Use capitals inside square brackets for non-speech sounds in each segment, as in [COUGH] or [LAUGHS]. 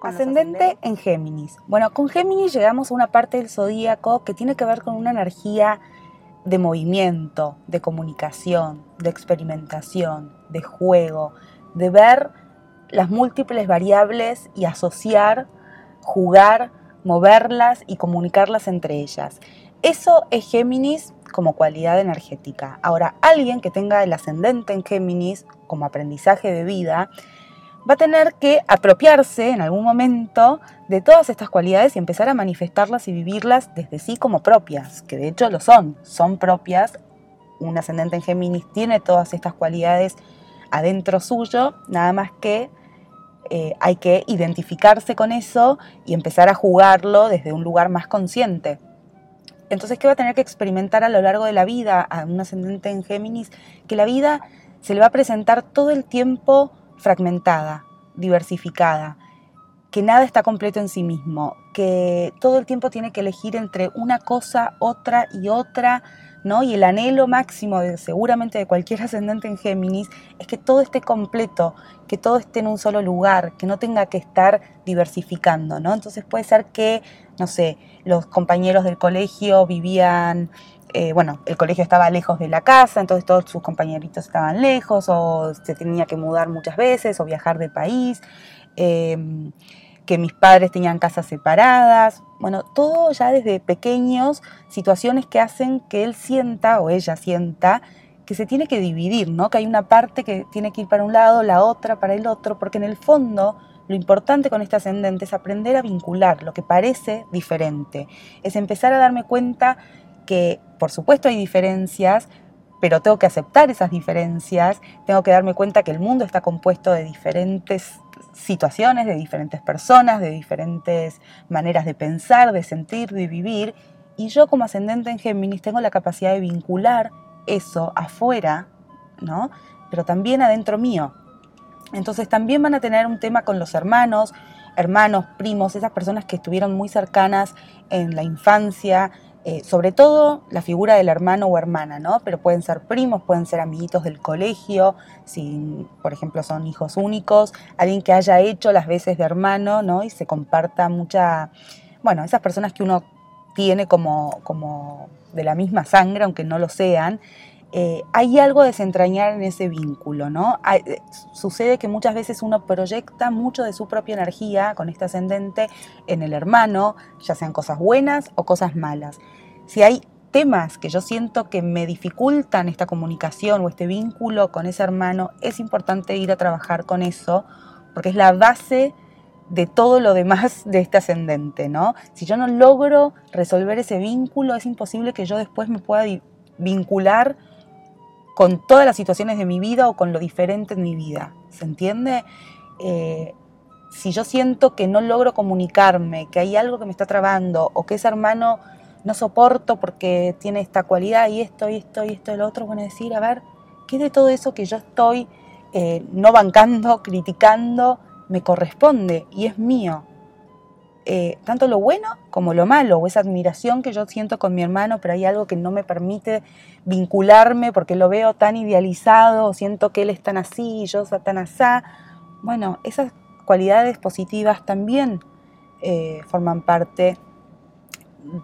Ascendente en Géminis. Bueno, con Géminis llegamos a una parte del zodíaco que tiene que ver con una energía de movimiento, de comunicación, de experimentación, de juego, de ver las múltiples variables y asociar, jugar moverlas y comunicarlas entre ellas. Eso es Géminis como cualidad energética. Ahora, alguien que tenga el ascendente en Géminis como aprendizaje de vida, va a tener que apropiarse en algún momento de todas estas cualidades y empezar a manifestarlas y vivirlas desde sí como propias, que de hecho lo son, son propias. Un ascendente en Géminis tiene todas estas cualidades adentro suyo, nada más que eh, hay que identificarse con eso y empezar a jugarlo desde un lugar más consciente. Entonces, ¿qué va a tener que experimentar a lo largo de la vida a un ascendente en Géminis? Que la vida se le va a presentar todo el tiempo fragmentada, diversificada, que nada está completo en sí mismo, que todo el tiempo tiene que elegir entre una cosa, otra y otra, Y el anhelo máximo de, seguramente de cualquier ascendente en Géminis es que todo esté completo, que todo esté en un solo lugar, que no tenga que estar diversificando, ¿no? Entonces puede ser que, no sé, los compañeros del colegio vivían eh, bueno, el colegio estaba lejos de la casa, entonces todos sus compañeritos estaban lejos, o se tenía que mudar muchas veces, o viajar de país, em, que mis padres tenían casas separadas, bueno, todo ya desde pequeños, situaciones que hacen que él sienta o ella sienta que se tiene que dividir, ¿no? Que hay una parte que tiene que ir para un lado, la otra para el otro, porque en el fondo lo importante con este ascendente es aprender a vincular lo que parece diferente, es empezar a darme cuenta que por supuesto hay diferencias, pero tengo que aceptar esas diferencias, tengo que darme cuenta que el mundo está compuesto de diferentes situaciones, de diferentes personas, de diferentes maneras de pensar, de sentir, de vivir, y yo como ascendente en Géminis tengo la capacidad de vincular eso afuera, ¿no? Pero también adentro mío. Entonces también van a tener un tema con los hermanos, hermanos, primos, esas personas que estuvieron muy cercanas en la infancia, eh, sobre todo la figura del hermano o hermana, ¿no? Pero pueden ser primos, pueden ser amiguitos del colegio, si por ejemplo son hijos únicos, alguien que haya hecho las veces de hermano, ¿no? Y se comparta mucha, bueno, esas personas que uno tiene como, como de la misma sangre, aunque no lo sean, eh, hay algo de desentrañar en ese vínculo, ¿no? Eh, sucede que muchas veces uno proyecta mucho de su propia energía con este ascendente en el hermano, ya sean cosas buenas o cosas malas. Si hay temas que yo siento que me dificultan esta comunicación o este vínculo con ese hermano, es importante ir a trabajar con eso, porque es la base de todo lo demás [LAUGHS] de este ascendente, ¿no? Si yo no logro resolver ese vínculo, es imposible que yo después me pueda vincular con todas las situaciones de mi vida o con lo diferente en mi vida. ¿Se entiende? Eh, si yo siento que no logro comunicarme, que hay algo que me está trabando o que ese hermano no soporto porque tiene esta cualidad y esto y esto y esto y lo otro, bueno, decir, a ver, ¿qué de todo eso que yo estoy eh, no bancando, [LAUGHS] criticando, me corresponde y es mío? Eh, tanto lo bueno como lo malo, o esa admiración que yo siento con mi hermano, pero hay algo que no me permite vincularme porque lo veo tan idealizado, o siento que él es tan así y yo soy tan asá. Bueno, esas cualidades positivas también eh, forman parte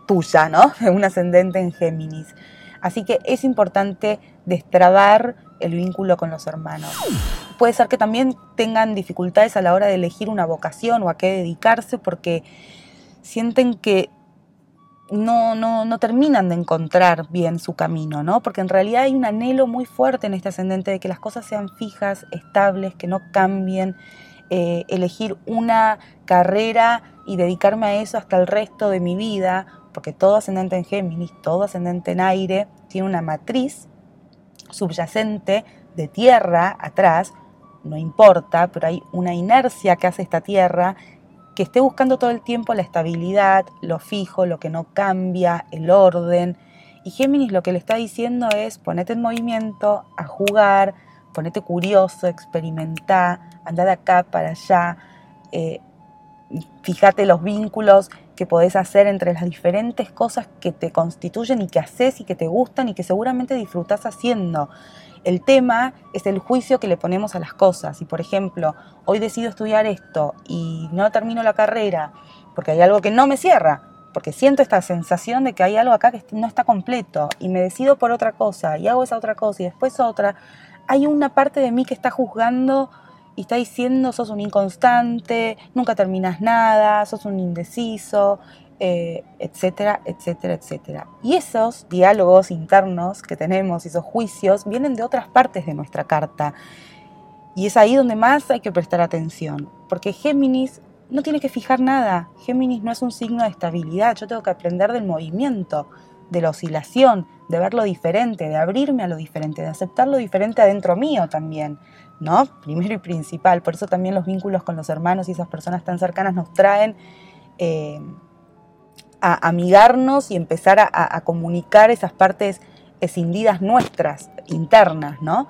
tuya, ¿no? [LAUGHS] De un ascendente en Géminis. Así que es importante destrabar el vínculo con los hermanos. Puede ser que también tengan dificultades a la hora de elegir una vocación o a qué dedicarse porque sienten que no, no, no terminan de encontrar bien su camino, ¿no? Porque en realidad hay un anhelo muy fuerte en este ascendente de que las cosas sean fijas, estables, que no cambien, eh, elegir una carrera y dedicarme a eso hasta el resto de mi vida, porque todo ascendente en Géminis, todo ascendente en aire, tiene una matriz subyacente de tierra atrás, no importa, pero hay una inercia que hace esta tierra que esté buscando todo el tiempo la estabilidad, lo fijo, lo que no cambia, el orden. Y Géminis lo que le está diciendo es ponete en movimiento, a jugar, ponete curioso, experimentar, anda de acá para allá, eh, fíjate los vínculos que podés hacer entre las diferentes cosas que te constituyen y que haces y que te gustan y que seguramente disfrutas haciendo. El tema es el juicio que le ponemos a las cosas. Y por ejemplo, hoy decido estudiar esto y no termino la carrera porque hay algo que no me cierra, porque siento esta sensación de que hay algo acá que no está completo y me decido por otra cosa y hago esa otra cosa y después otra, hay una parte de mí que está juzgando y está diciendo sos un inconstante, nunca terminas nada, sos un indeciso, eh, etcétera, etcétera, etcétera. Y esos diálogos internos que tenemos, esos juicios, vienen de otras partes de nuestra carta. Y es ahí donde más hay que prestar atención, porque Géminis no tiene que fijar nada. Géminis no es un signo de estabilidad, yo tengo que aprender del movimiento, de la oscilación, de ver lo diferente, de abrirme a lo diferente, de aceptar lo diferente adentro mío también. ¿No? Primero y principal. Por eso también los vínculos con los hermanos y esas personas tan cercanas nos traen eh, a amigarnos y empezar a, comunicar esas partes escindidas nuestras, internas, ¿no?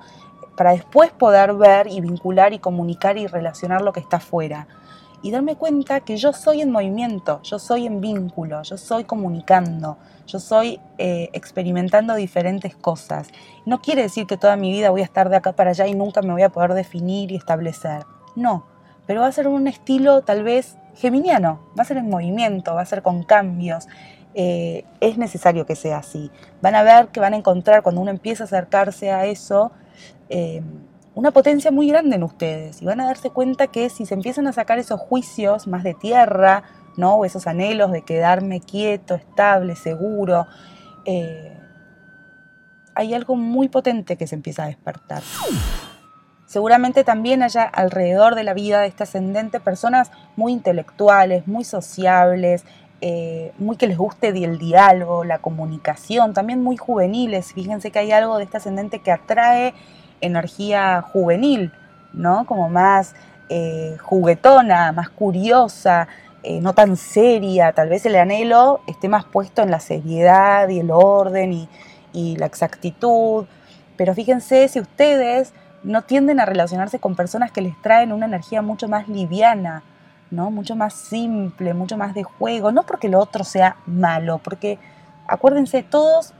Para después poder ver y vincular y comunicar y relacionar lo que está afuera. Y darme cuenta que yo soy en movimiento, yo soy en vínculo, yo soy comunicando, yo soy eh, experimentando diferentes cosas. No quiere decir que toda mi vida voy a estar de acá para allá y nunca me voy a poder definir y establecer. No, pero va a ser un estilo tal vez geminiano, va a ser en movimiento, va a ser con cambios. Eh, es necesario que sea así. Van a ver que van a encontrar cuando uno empieza a acercarse a eso eh, una potencia muy grande en ustedes y van a darse cuenta que si se empiezan a sacar esos juicios más de tierra, ¿no? O esos anhelos de quedarme quieto, estable, seguro. Eh, hay algo muy potente que se empieza a despertar. Seguramente también haya alrededor de la vida de este ascendente personas muy intelectuales, muy sociables, eh, muy que les guste el diálogo, la comunicación, también muy juveniles. Fíjense que hay algo de este ascendente que atrae energía juvenil, ¿no? Como más eh, juguetona, más curiosa, eh, no tan seria, tal vez el anhelo esté más puesto en la seriedad y el orden y, la exactitud, pero fíjense si ustedes no tienden a relacionarse con personas que les traen una energía mucho más liviana, ¿no? mucho más simple, mucho más de juego, no porque lo otro sea malo, porque acuérdense, todos,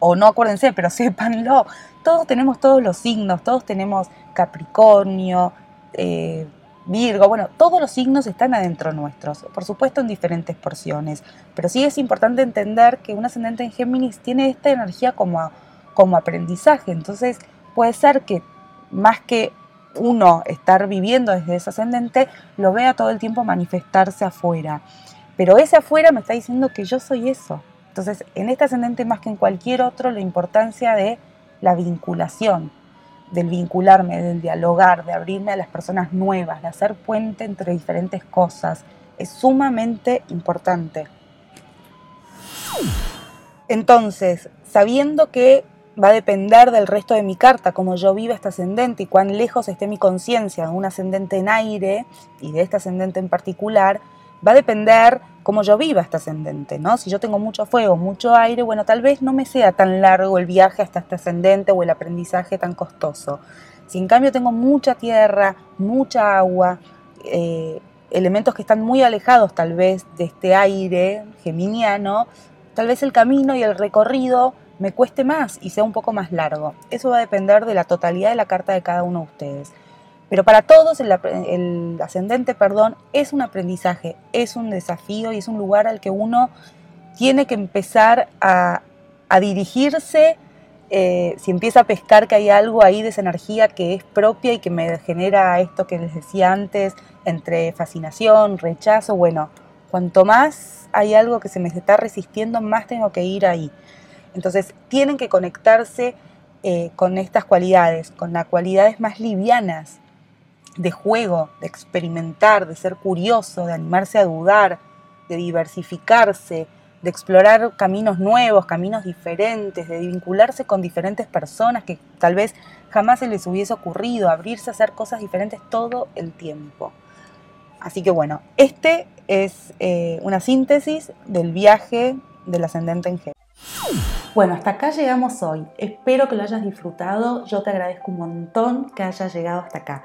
o no acuérdense, pero [LAUGHS] sépanlo, todos tenemos todos los signos, todos tenemos Capricornio, eh, Virgo, bueno, todos los signos están adentro nuestros, por supuesto en diferentes porciones, pero sí es importante entender que un ascendente en Géminis tiene esta energía como, como aprendizaje, entonces puede ser que más que uno estar viviendo desde ese ascendente, lo vea todo el tiempo manifestarse afuera. Pero ese afuera me está diciendo que yo soy eso. Entonces, en este ascendente más que en cualquier otro, la importancia de la vinculación, del vincularme, del dialogar, de abrirme a las personas nuevas, de hacer puente entre diferentes cosas, es sumamente importante. Entonces, sabiendo que va a depender del resto de mi carta, cómo yo viva este ascendente y cuán lejos esté mi conciencia de un ascendente en aire y de este ascendente en particular, va a depender cómo yo viva este ascendente, ¿no? Si yo tengo mucho fuego, mucho aire, bueno, tal vez no me sea tan largo el viaje hasta este ascendente o el aprendizaje tan costoso. Si en cambio tengo mucha tierra, mucha agua, eh, elementos que están muy alejados tal vez de este aire geminiano, tal vez el camino y el recorrido me cueste más y sea un poco más largo. Eso va a depender de la totalidad de la carta de cada uno de ustedes. Pero para todos el, ascendente, perdón, es un aprendizaje, es un desafío y es un lugar al que uno tiene que empezar a, dirigirse eh, si empieza a pescar que hay algo ahí de esa energía que es propia y que me genera esto que les decía antes, entre fascinación, rechazo, bueno, cuanto más hay algo que se me está resistiendo, más tengo que ir ahí. Entonces tienen que conectarse eh, con estas cualidades, con las cualidades más livianas de juego, de experimentar, de ser curioso, de animarse a dudar, de diversificarse, de explorar caminos nuevos, caminos diferentes, de vincularse con diferentes personas que tal vez jamás se les hubiese ocurrido, abrirse a hacer cosas diferentes todo el tiempo. Así que bueno, este es eh, una síntesis del viaje del ascendente en Géminis. Bueno, hasta acá llegamos hoy. Espero que lo hayas disfrutado. Yo te agradezco un montón que hayas llegado hasta acá.